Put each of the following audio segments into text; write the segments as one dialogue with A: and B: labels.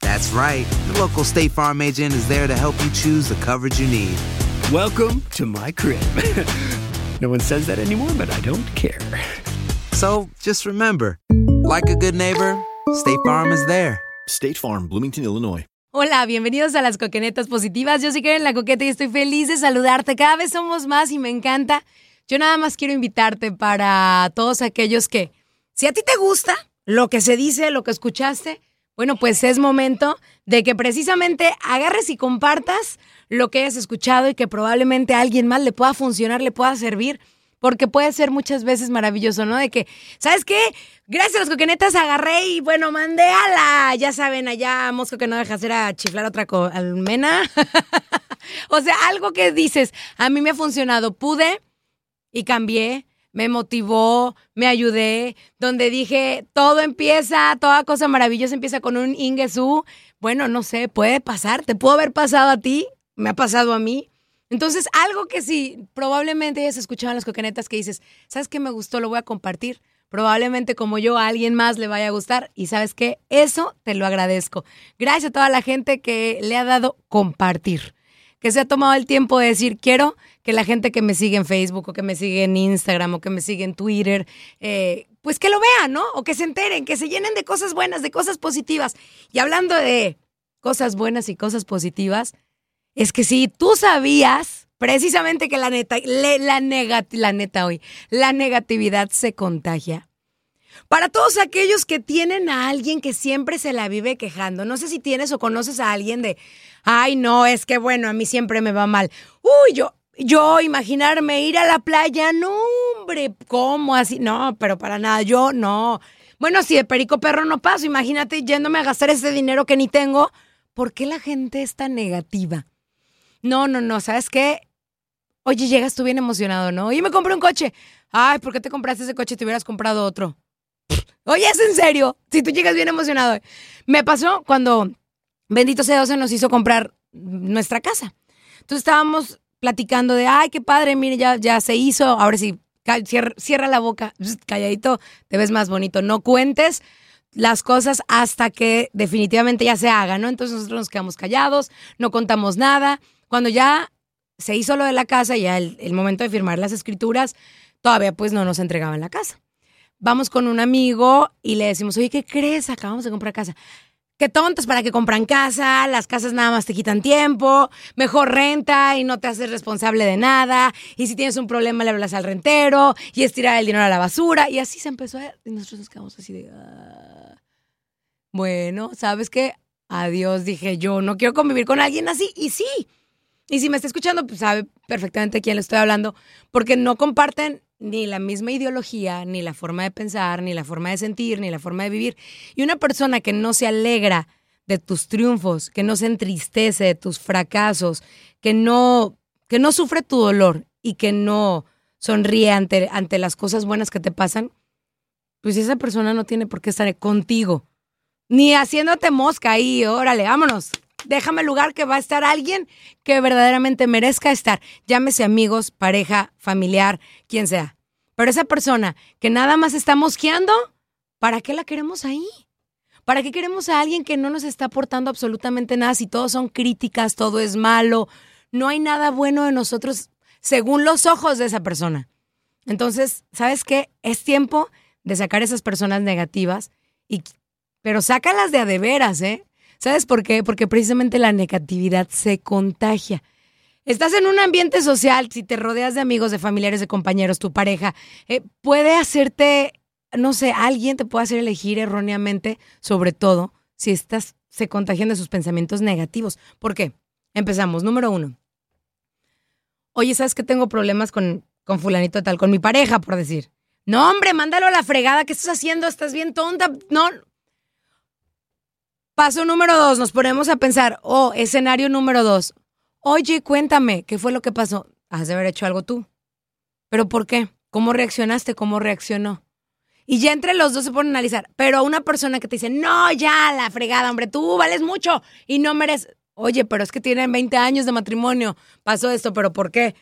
A: That's right. The local State Farm agent is there to help you choose the coverage you need.
B: Welcome to my crib. no one says that anymore, but I don't care.
A: So just remember, like a good neighbor, State Farm is there.
C: State Farm, Bloomington, Illinois.
D: Hola, bienvenidos a las Coquenetas Positivas. Yo soy Karen La Coqueta y estoy feliz de saludarte. Cada vez somos más y me encanta. Yo nada más quiero invitarte para todos aquellos que, si a ti te gusta lo que se dice, lo que escuchaste, bueno, pues es momento de que precisamente agarres y compartas lo que hayas escuchado y que probablemente a alguien más le pueda funcionar, le pueda servir. Porque puede ser muchas veces maravilloso, ¿no? De que, ¿sabes qué? Gracias a las coquenetas agarré y bueno, mandé a la, ya saben, allá Mosco que no deja hacer a chiflar otra almena. o sea, algo que dices, a mí me ha funcionado, pude y cambié, me motivó, me ayudé, donde dije, todo empieza, toda cosa maravillosa empieza con un ingesú. Bueno, no sé, puede pasar, te pudo haber pasado a ti, me ha pasado a mí. Entonces, algo que sí, probablemente hayas escuchado en las coquenetas que dices, ¿sabes qué me gustó? Lo voy a compartir. Probablemente como yo a alguien más le vaya a gustar. Y sabes qué? Eso te lo agradezco. Gracias a toda la gente que le ha dado compartir. Que se ha tomado el tiempo de decir, quiero que la gente que me sigue en Facebook o que me sigue en Instagram o que me sigue en Twitter, eh, pues que lo vean, ¿no? O que se enteren, que se llenen de cosas buenas, de cosas positivas. Y hablando de cosas buenas y cosas positivas, es que si tú sabías precisamente que la neta, la, la neta hoy, la negatividad se contagia. Para todos aquellos que tienen a alguien que siempre se la vive quejando, no sé si tienes o conoces a alguien de, ay no, es que bueno, a mí siempre me va mal. Uy, yo, yo imaginarme ir a la playa, no, hombre, ¿cómo así? No, pero para nada, yo no. Bueno, si de perico perro no paso, imagínate yéndome a gastar ese dinero que ni tengo. ¿Por qué la gente es tan negativa? No, no, no, ¿sabes qué? Oye, llegas tú bien emocionado, ¿no? Oye, me compré un coche. Ay, ¿por qué te compraste ese coche? Te hubieras comprado otro. Oye, es en serio. Si tú llegas bien emocionado. Me pasó cuando Bendito sea Dios se nos hizo comprar nuestra casa. Entonces estábamos platicando de, ay, qué padre, mire, ya, ya se hizo. Ahora sí, cierra, la boca, calladito, te ves más bonito. No cuentes las cosas hasta que definitivamente ya se haga, ¿no? Entonces nosotros nos quedamos callados, no contamos nada. Cuando ya se hizo lo de la casa, ya el, el momento de firmar las escrituras, todavía pues no nos entregaban la casa. Vamos con un amigo y le decimos, oye, ¿qué crees? Acabamos de comprar casa. Qué tontos para que compran casa, las casas nada más te quitan tiempo, mejor renta y no te haces responsable de nada, y si tienes un problema le hablas al rentero, y es tirar el dinero a la basura, y así se empezó a... Y nosotros nos quedamos así de... "Ah". Bueno, ¿sabes qué? Adiós, dije yo, no quiero convivir con alguien así, y sí. Y si me está escuchando, pues sabe perfectamente quién le estoy hablando, porque no comparten ni la misma ideología, ni la forma de pensar, ni la forma de sentir, ni la forma de vivir. Y una persona que no se alegra de tus triunfos, que no se entristece de tus fracasos, que no, que no sufre tu dolor y que no sonríe ante, ante las cosas buenas que te pasan, pues esa persona no tiene por qué estar contigo. Ni haciéndote mosca ahí, órale, vámonos. Déjame lugar que va a estar alguien que verdaderamente merezca estar. Llámese amigos, pareja, familiar, quien sea. Pero esa persona que nada más está mosqueando, ¿para qué la queremos ahí? ¿Para qué queremos a alguien que no nos está aportando absolutamente nada si todos son críticas, todo es malo? No hay nada bueno de nosotros según los ojos de esa persona. Entonces, ¿sabes qué? Es tiempo de sacar esas personas negativas, y, pero sácalas de a de veras, ¿eh? ¿Sabes por qué? Porque precisamente la negatividad se contagia. Estás en un ambiente social, si te rodeas de amigos, de familiares, de compañeros, tu pareja, eh, puede hacerte no sé, alguien te puede hacer elegir erróneamente, sobre todo si estás, se contagian de sus pensamientos negativos. ¿Por qué? Empezamos. Número uno. Oye, ¿sabes que tengo problemas con, con fulanito tal, con mi pareja, por decir? No, hombre, mándalo a la fregada. ¿Qué estás haciendo? ¿Estás bien tonta? No. Paso número dos, nos ponemos a pensar, oh, escenario número dos. Oye, cuéntame, ¿qué fue lo que pasó? Has de haber hecho algo tú. ¿Pero por qué? ¿Cómo reaccionaste? ¿Cómo reaccionó? Y ya entre los dos se ponen a analizar. Pero una persona que te dice, no, ya, la fregada, hombre, tú vales mucho y no mereces. Oye, pero es que tienen 20 años de matrimonio, pasó esto, pero ¿por qué?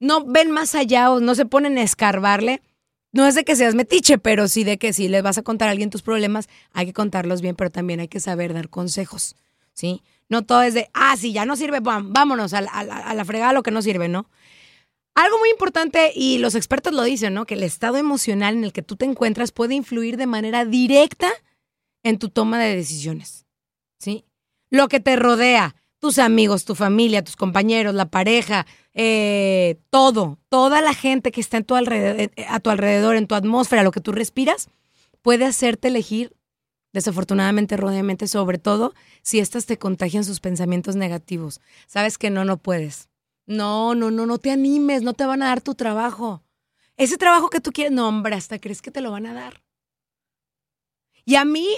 D: No ven más allá o no se ponen a escarbarle. No es de que seas metiche, pero sí de que si le vas a contar a alguien tus problemas, hay que contarlos bien, pero también hay que saber dar consejos, ¿sí? No todo es de, ah, sí, ya no sirve, vámonos a la, a la fregada lo que no sirve, ¿no? Algo muy importante, y los expertos lo dicen, ¿no? Que el estado emocional en el que tú te encuentras puede influir de manera directa en tu toma de decisiones. ¿Sí? Lo que te rodea, tus amigos, tu familia, tus compañeros, la pareja, eh, todo, toda la gente que está en tu alrededor, eh, a tu alrededor, en tu atmósfera, lo que tú respiras, puede hacerte elegir, desafortunadamente, erróneamente, sobre todo si estas te contagian sus pensamientos negativos. Sabes que no, no puedes no, no, no, no te animes, no te van a dar tu trabajo. Ese trabajo que tú quieres, no, hombre, hasta crees que te lo van a dar. Y a mí,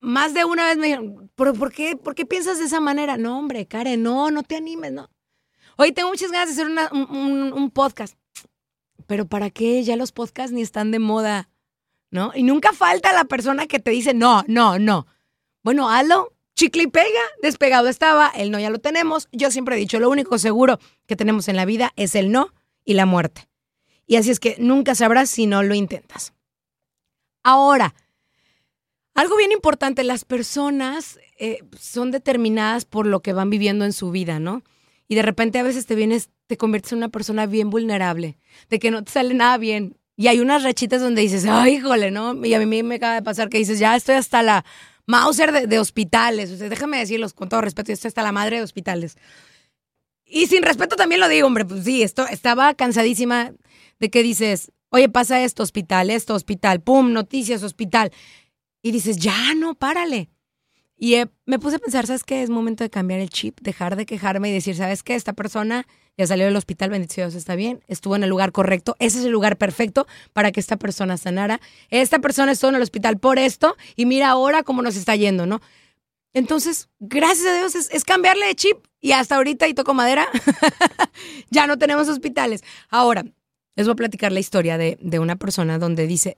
D: más de una vez me dijeron, ¿por, qué, ¿por qué piensas de esa manera? No, hombre, Karen, no, no te animes, no. Hoy tengo muchas ganas de hacer un, un podcast. Pero ¿para qué? Ya los podcasts ni están de moda, ¿no? Y nunca falta la persona que te dice, no, no, no. Bueno, hazlo, chicle y pega, despegado estaba, el no ya lo tenemos. Yo siempre he dicho, lo único seguro que tenemos en la vida es el no y la muerte. Y así es que nunca sabrás si no lo intentas. Ahora, algo bien importante, las personas eh, son determinadas por lo que van viviendo en su vida, ¿no? Y de repente a veces te vienes, te conviertes en una persona bien vulnerable, de que no te sale nada bien. Y hay unas rachitas donde dices, ay, híjole, ¿no? Y a mí me acaba de pasar que dices, ya estoy hasta la Mauser de, hospitales. O sea, déjame decirlos con todo respeto, esto está la madre de hospitales. Y sin respeto también lo digo, hombre, pues sí, esto, estaba cansadísima de que dices, oye, pasa esto, hospital, esto, hospital, pum, noticias, hospital. Y dices, ya no, párale. Y eh, me puse a pensar, ¿sabes qué? Es momento de cambiar el chip, dejar de quejarme y decir, ¿sabes qué? Esta persona ya salió del hospital, bendito Dios, está bien, estuvo en el lugar correcto, ese es el lugar perfecto para que esta persona sanara. Esta persona estuvo en el hospital por esto y mira ahora cómo nos está yendo, ¿no? Entonces, gracias a Dios, es, cambiarle de chip y hasta ahorita, y toco madera, ya no tenemos hospitales. Ahora, les voy a platicar la historia de, de una persona donde dice,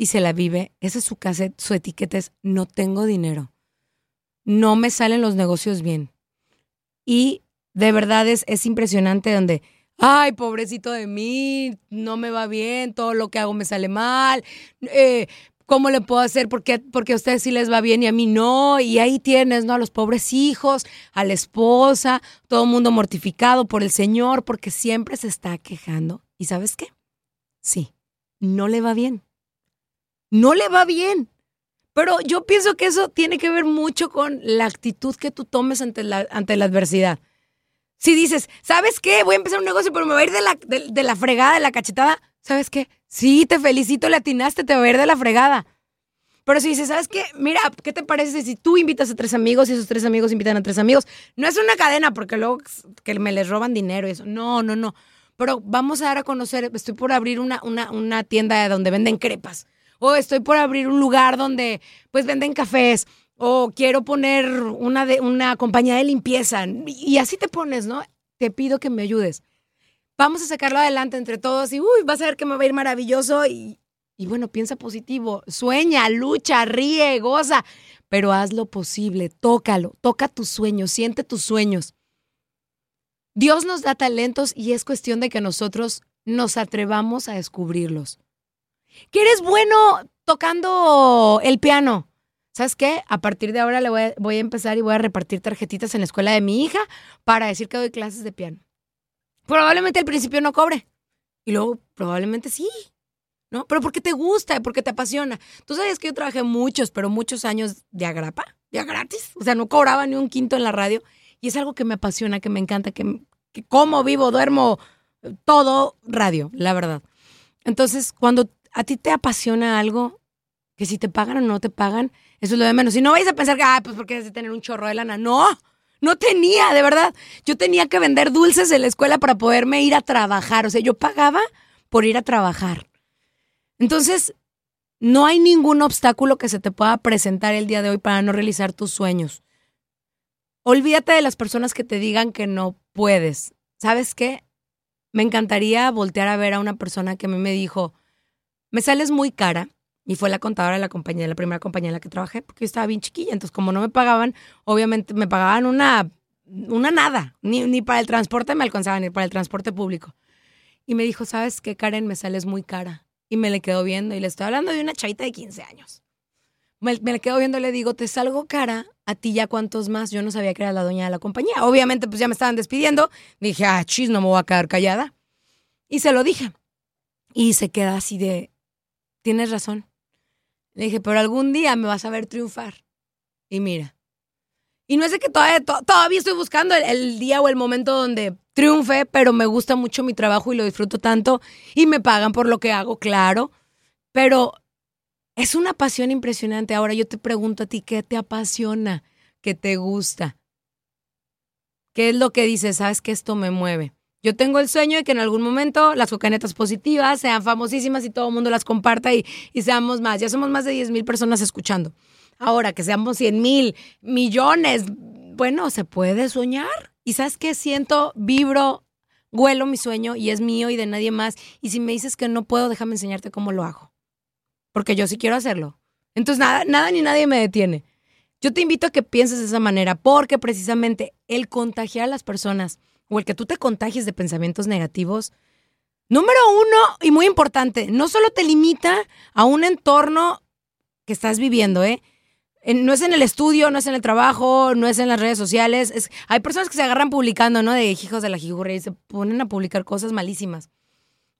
D: y se la vive, esa es su cassette, su etiqueta es, no tengo dinero no me salen los negocios bien. Y de verdad es, es impresionante donde, ay, pobrecito de mí, no me va bien, todo lo que hago me sale mal, eh, ¿cómo le puedo hacer? Porque, porque a ustedes sí les va bien y a mí no. Y ahí tienes, ¿no? A los pobres hijos, a la esposa, todo el mundo mortificado por el Señor, porque siempre se está quejando. ¿Y sabes qué? Sí, no le va bien. No le va bien. Pero yo pienso que eso tiene que ver mucho con la actitud que tú tomes ante la, ante la adversidad. Si dices, ¿sabes qué? Voy a empezar un negocio, pero me va a ir de la, de, la fregada, de la cachetada. ¿Sabes qué? Sí, te felicito, le atinaste, te va a ir de la fregada. Pero si dices, ¿sabes qué? Mira, ¿qué te parece si tú invitas a tres amigos y esos tres amigos invitan a tres amigos? No es una cadena porque luego que me les roban dinero y eso. No, no, no. Pero vamos a dar a conocer, estoy por abrir una, una, una tienda donde venden crepas o estoy por abrir un lugar donde pues venden cafés, o quiero poner una, de, una compañía de limpieza. Y así te pones, ¿no? Te pido que me ayudes. Vamos a sacarlo adelante entre todos y, uy, vas a ver que me va a ir maravilloso. Y, y bueno, piensa positivo, sueña, lucha, ríe, goza. pero haz lo posible, tócalo, toca tus sueños, siente tus sueños. Dios nos da talentos y es cuestión de que nosotros nos atrevamos a descubrirlos. ¿Que eres bueno tocando el piano? ¿Sabes qué? A partir de ahora le voy a, voy a empezar y voy a repartir tarjetitas en la escuela de mi hija para decir que doy clases de piano. Probablemente al principio no cobre. Y luego probablemente sí. ¿No? Pero porque te gusta, porque te apasiona. Tú sabes que yo trabajé muchos, pero muchos años de agrapa, ya gratis. O sea, no cobraba ni un quinto en la radio. Y es algo que me apasiona, que me encanta, que, que como, vivo, duermo, todo radio, la verdad. Entonces, cuando a ti te apasiona algo, que si te pagan o no te pagan, eso es lo de menos. Y no vais a pensar que, ah, pues porque has de tener un chorro de lana. No, no tenía, de verdad. Yo tenía que vender dulces en la escuela para poderme ir a trabajar. O sea, yo pagaba por ir a trabajar. Entonces, no hay ningún obstáculo que se te pueda presentar el día de hoy para no realizar tus sueños. Olvídate de las personas que te digan que no puedes. ¿Sabes qué? Me encantaría voltear a ver a una persona que a mí me dijo, me sales muy cara, y fue la contadora de la compañía, la primera compañía en la que trabajé, porque yo estaba bien chiquilla. Entonces, como no me pagaban, obviamente me pagaban una, una nada. Ni, ni para el transporte me alcanzaban, ni para el transporte público. Y me dijo, ¿sabes qué, Karen? Me sales muy cara. Y me le quedo viendo y le estoy hablando de una chavita de 15 años. Me, me le quedo viendo y le digo, te salgo cara, a ti ya cuántos más. Yo no sabía que era la dueña de la compañía. Obviamente, pues ya me estaban despidiendo. Dije, ah, chis, no me voy a quedar callada. Y se lo dije. Y se queda así de, tienes razón. Le dije, pero algún día me vas a ver triunfar. Y mira. Y no es de que todavía, to- todavía estoy buscando el, el día o el momento donde triunfe, pero me gusta mucho mi trabajo y lo disfruto tanto. Y me pagan por lo que hago, claro. Pero es una pasión impresionante. Ahora yo te pregunto a ti, ¿qué te apasiona? ¿Qué te gusta? ¿Qué es lo que dices? ¿Sabes que esto me mueve? Yo tengo el sueño de que en algún momento las cocanetas positivas sean famosísimas y todo el mundo las comparta y, seamos más. Ya somos más de 10 mil personas escuchando. Ahora que seamos 100 mil, millones, bueno, se puede soñar. ¿Y sabes qué? Siento, vibro, huelo mi sueño y es mío y de nadie más. Y si me dices que no puedo, déjame enseñarte cómo lo hago. Porque yo sí quiero hacerlo. Entonces nada, nada ni nadie me detiene. Yo te invito a que pienses de esa manera, porque precisamente el contagiar a las personas o el que tú te contagies de pensamientos negativos, número uno y muy importante, no solo te limita a un entorno que estás viviendo, ¿eh? No es en el estudio, no es en el trabajo, no es en las redes sociales. Es, hay personas que se agarran publicando, ¿no? De hijos de la jijurria y se ponen a publicar cosas malísimas.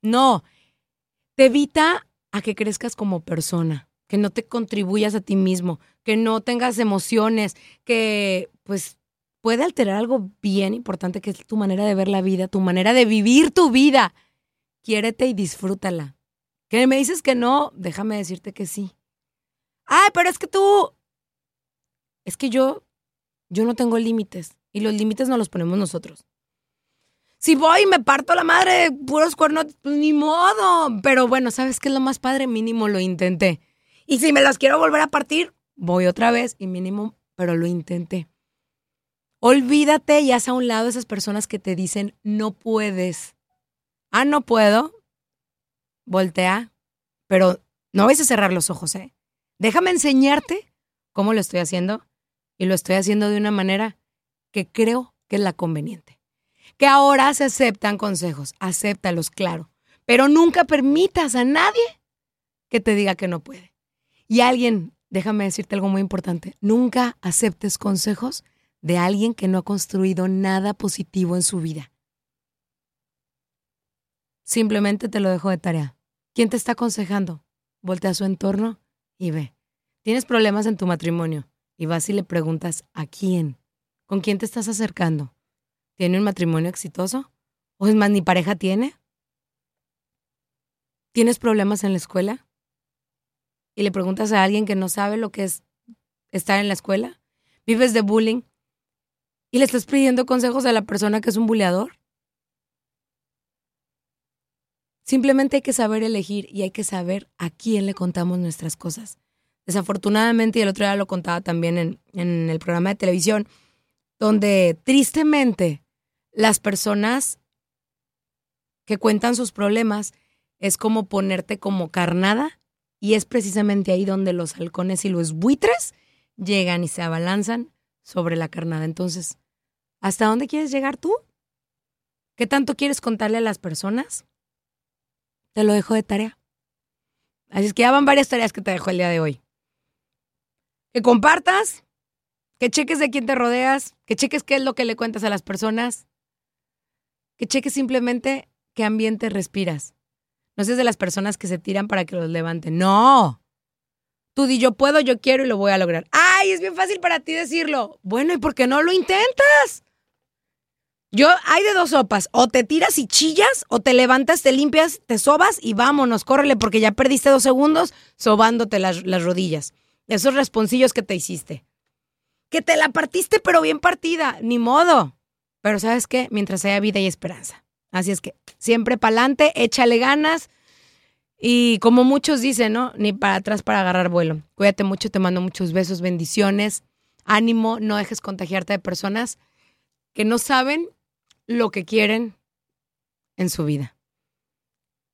D: No, te evita a que crezcas como persona, que no te contribuyas a ti mismo, que no tengas emociones, que pues puede alterar algo bien importante que es tu manera de ver la vida, tu manera de vivir tu vida. Quiérete y disfrútala. Que me dices que no, déjame decirte que sí. Ay, pero es que tú... Es que yo, yo no tengo límites y los límites no los ponemos nosotros. Si voy y me parto la madre puros cuernos, pues ni modo. Pero bueno, ¿sabes qué es lo más padre? Mínimo lo intenté. Y si me los quiero volver a partir, voy otra vez y mínimo, pero lo intenté. Olvídate y haz a un lado esas personas que te dicen no puedes. Ah, no puedo. Voltea. Pero no vais a cerrar los ojos, ¿eh? Déjame enseñarte cómo lo estoy haciendo. Y lo estoy haciendo de una manera que creo que es la conveniente. Que ahora se aceptan consejos. Acéptalos, claro. Pero nunca permitas a nadie que te diga que no puede. Y alguien, déjame decirte algo muy importante, nunca aceptes consejos de alguien que no ha construido nada positivo en su vida. Simplemente te lo dejo de tarea. ¿Quién te está aconsejando? Voltea a su entorno y ve. Tienes problemas en tu matrimonio y vas y le preguntas a quién. ¿Con quién te estás acercando? ¿Tiene un matrimonio exitoso? ¿O es más, ni pareja tiene? ¿Tienes problemas en la escuela? Y le preguntas a alguien que no sabe lo que es estar en la escuela. ¿Vives de bullying? ¿Y le estás pidiendo consejos a la persona que es un buleador? Simplemente hay que saber elegir y hay que saber a quién le contamos nuestras cosas. Desafortunadamente, y el otro día lo contaba también en, en el programa de televisión, donde tristemente las personas que cuentan sus problemas es como ponerte como carnada y es precisamente ahí donde los halcones y los buitres llegan y se abalanzan sobre la carnada. Entonces, ¿hasta dónde quieres llegar tú? ¿Qué tanto quieres contarle a las personas? Te lo dejo de tarea. Así es que ya van varias tareas que te dejo el día de hoy. Que compartas, que cheques de quién te rodeas, que cheques qué es lo que le cuentas a las personas, que cheques simplemente qué ambiente respiras. No seas de las personas que se tiran para que los levanten. No. Tú di yo puedo, yo quiero y lo voy a lograr. ¡Ay! Es bien fácil para ti decirlo. Bueno, ¿y por qué no lo intentas? Yo, hay de dos sopas. O te tiras y chillas, o te levantas, te limpias, te sobas y vámonos, córrele, porque ya perdiste dos segundos sobándote las, las rodillas. Esos responsillos que te hiciste. Que te la partiste, pero bien partida. Ni modo. Pero ¿sabes qué? Mientras haya vida y esperanza. Así es que siempre pa'lante, échale ganas. Y como muchos dicen, ¿no? Ni para atrás para agarrar vuelo. Cuídate mucho, te mando muchos besos, bendiciones. Ánimo, no dejes contagiarte de personas que no saben lo que quieren en su vida.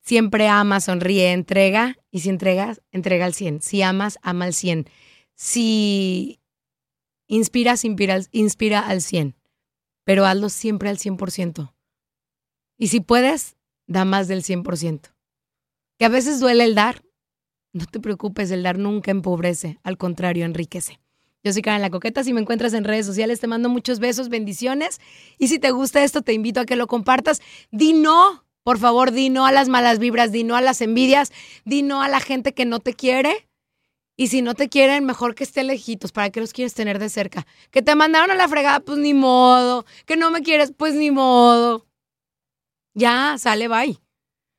D: Siempre ama, sonríe, entrega. Y si entregas, entrega al 100. Si amas, ama al 100. Si inspiras, inspira, inspira al 100. Pero hazlo siempre al 100%. Y si puedes, da más del 100%. Que a veces duele el dar. No te preocupes, el dar nunca empobrece, al contrario, enriquece. Yo soy Karen La Coqueta, si me encuentras en redes sociales te mando muchos besos, bendiciones. Y si te gusta esto, te invito a que lo compartas. Di no, por favor, di no a las malas vibras, di no a las envidias, di no a la gente que no te quiere. Y si no te quieren, mejor que estén lejitos. ¿Para qué los quieres tener de cerca? Que te mandaron a la fregada, pues ni modo. Que no me quieres, pues ni modo. Ya, sale, bye.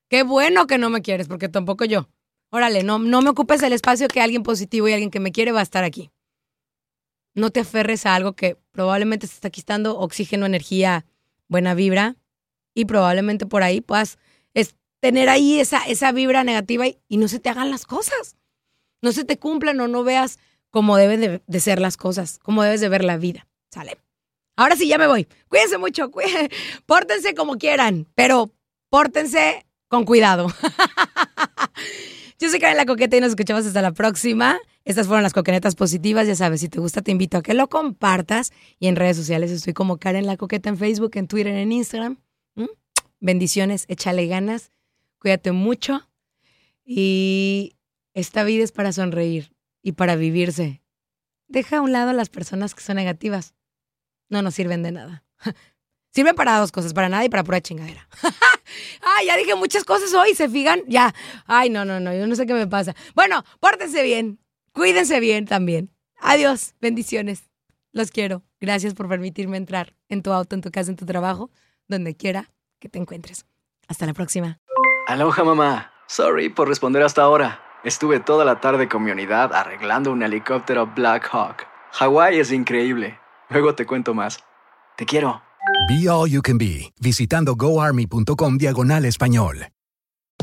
D: Qué bueno que no me quieres, porque tampoco yo. Órale, no, no me ocupes el espacio que alguien positivo y alguien que me quiere va a estar aquí. No te aferres a algo que probablemente te está quitando oxígeno, energía, buena vibra y probablemente por ahí puedas tener ahí esa, esa vibra negativa y, no se te hagan las cosas. No se te cumplan o no veas cómo deben de, de ser las cosas, cómo debes de ver la vida. Sale. Ahora sí, ya me voy. Cuídense mucho, cuídense. pórtense como quieran, pero pórtense con cuidado. Yo soy Karen La Coqueta y nos escuchamos hasta la próxima. Estas fueron las coquenetas positivas. Ya sabes, si te gusta, te invito a que lo compartas. Y en redes sociales estoy como Karen La Coqueta en Facebook, en Twitter, en Instagram. Bendiciones, échale ganas, cuídate mucho. Y esta vida es para sonreír y para vivirse. Deja a un lado a las personas que son negativas no nos sirven de nada. Sirven para dos cosas, para nada y para pura chingadera. Ay, ya dije muchas cosas hoy, ¿se fijan? Ya. Ay, no, no, no, yo no sé qué me pasa. Bueno, pórtense bien, cuídense bien también. Adiós, bendiciones. Los quiero. Gracias por permitirme entrar en tu auto, en tu casa, en tu trabajo, donde quiera que te encuentres. Hasta la próxima.
E: Aloha, mamá. Sorry por responder hasta ahora. Estuve toda la tarde con mi unidad arreglando un helicóptero Black Hawk. Hawái es increíble. Luego te cuento más. Te quiero.
F: Be All You Can Be, visitando goarmy.com diagonal español.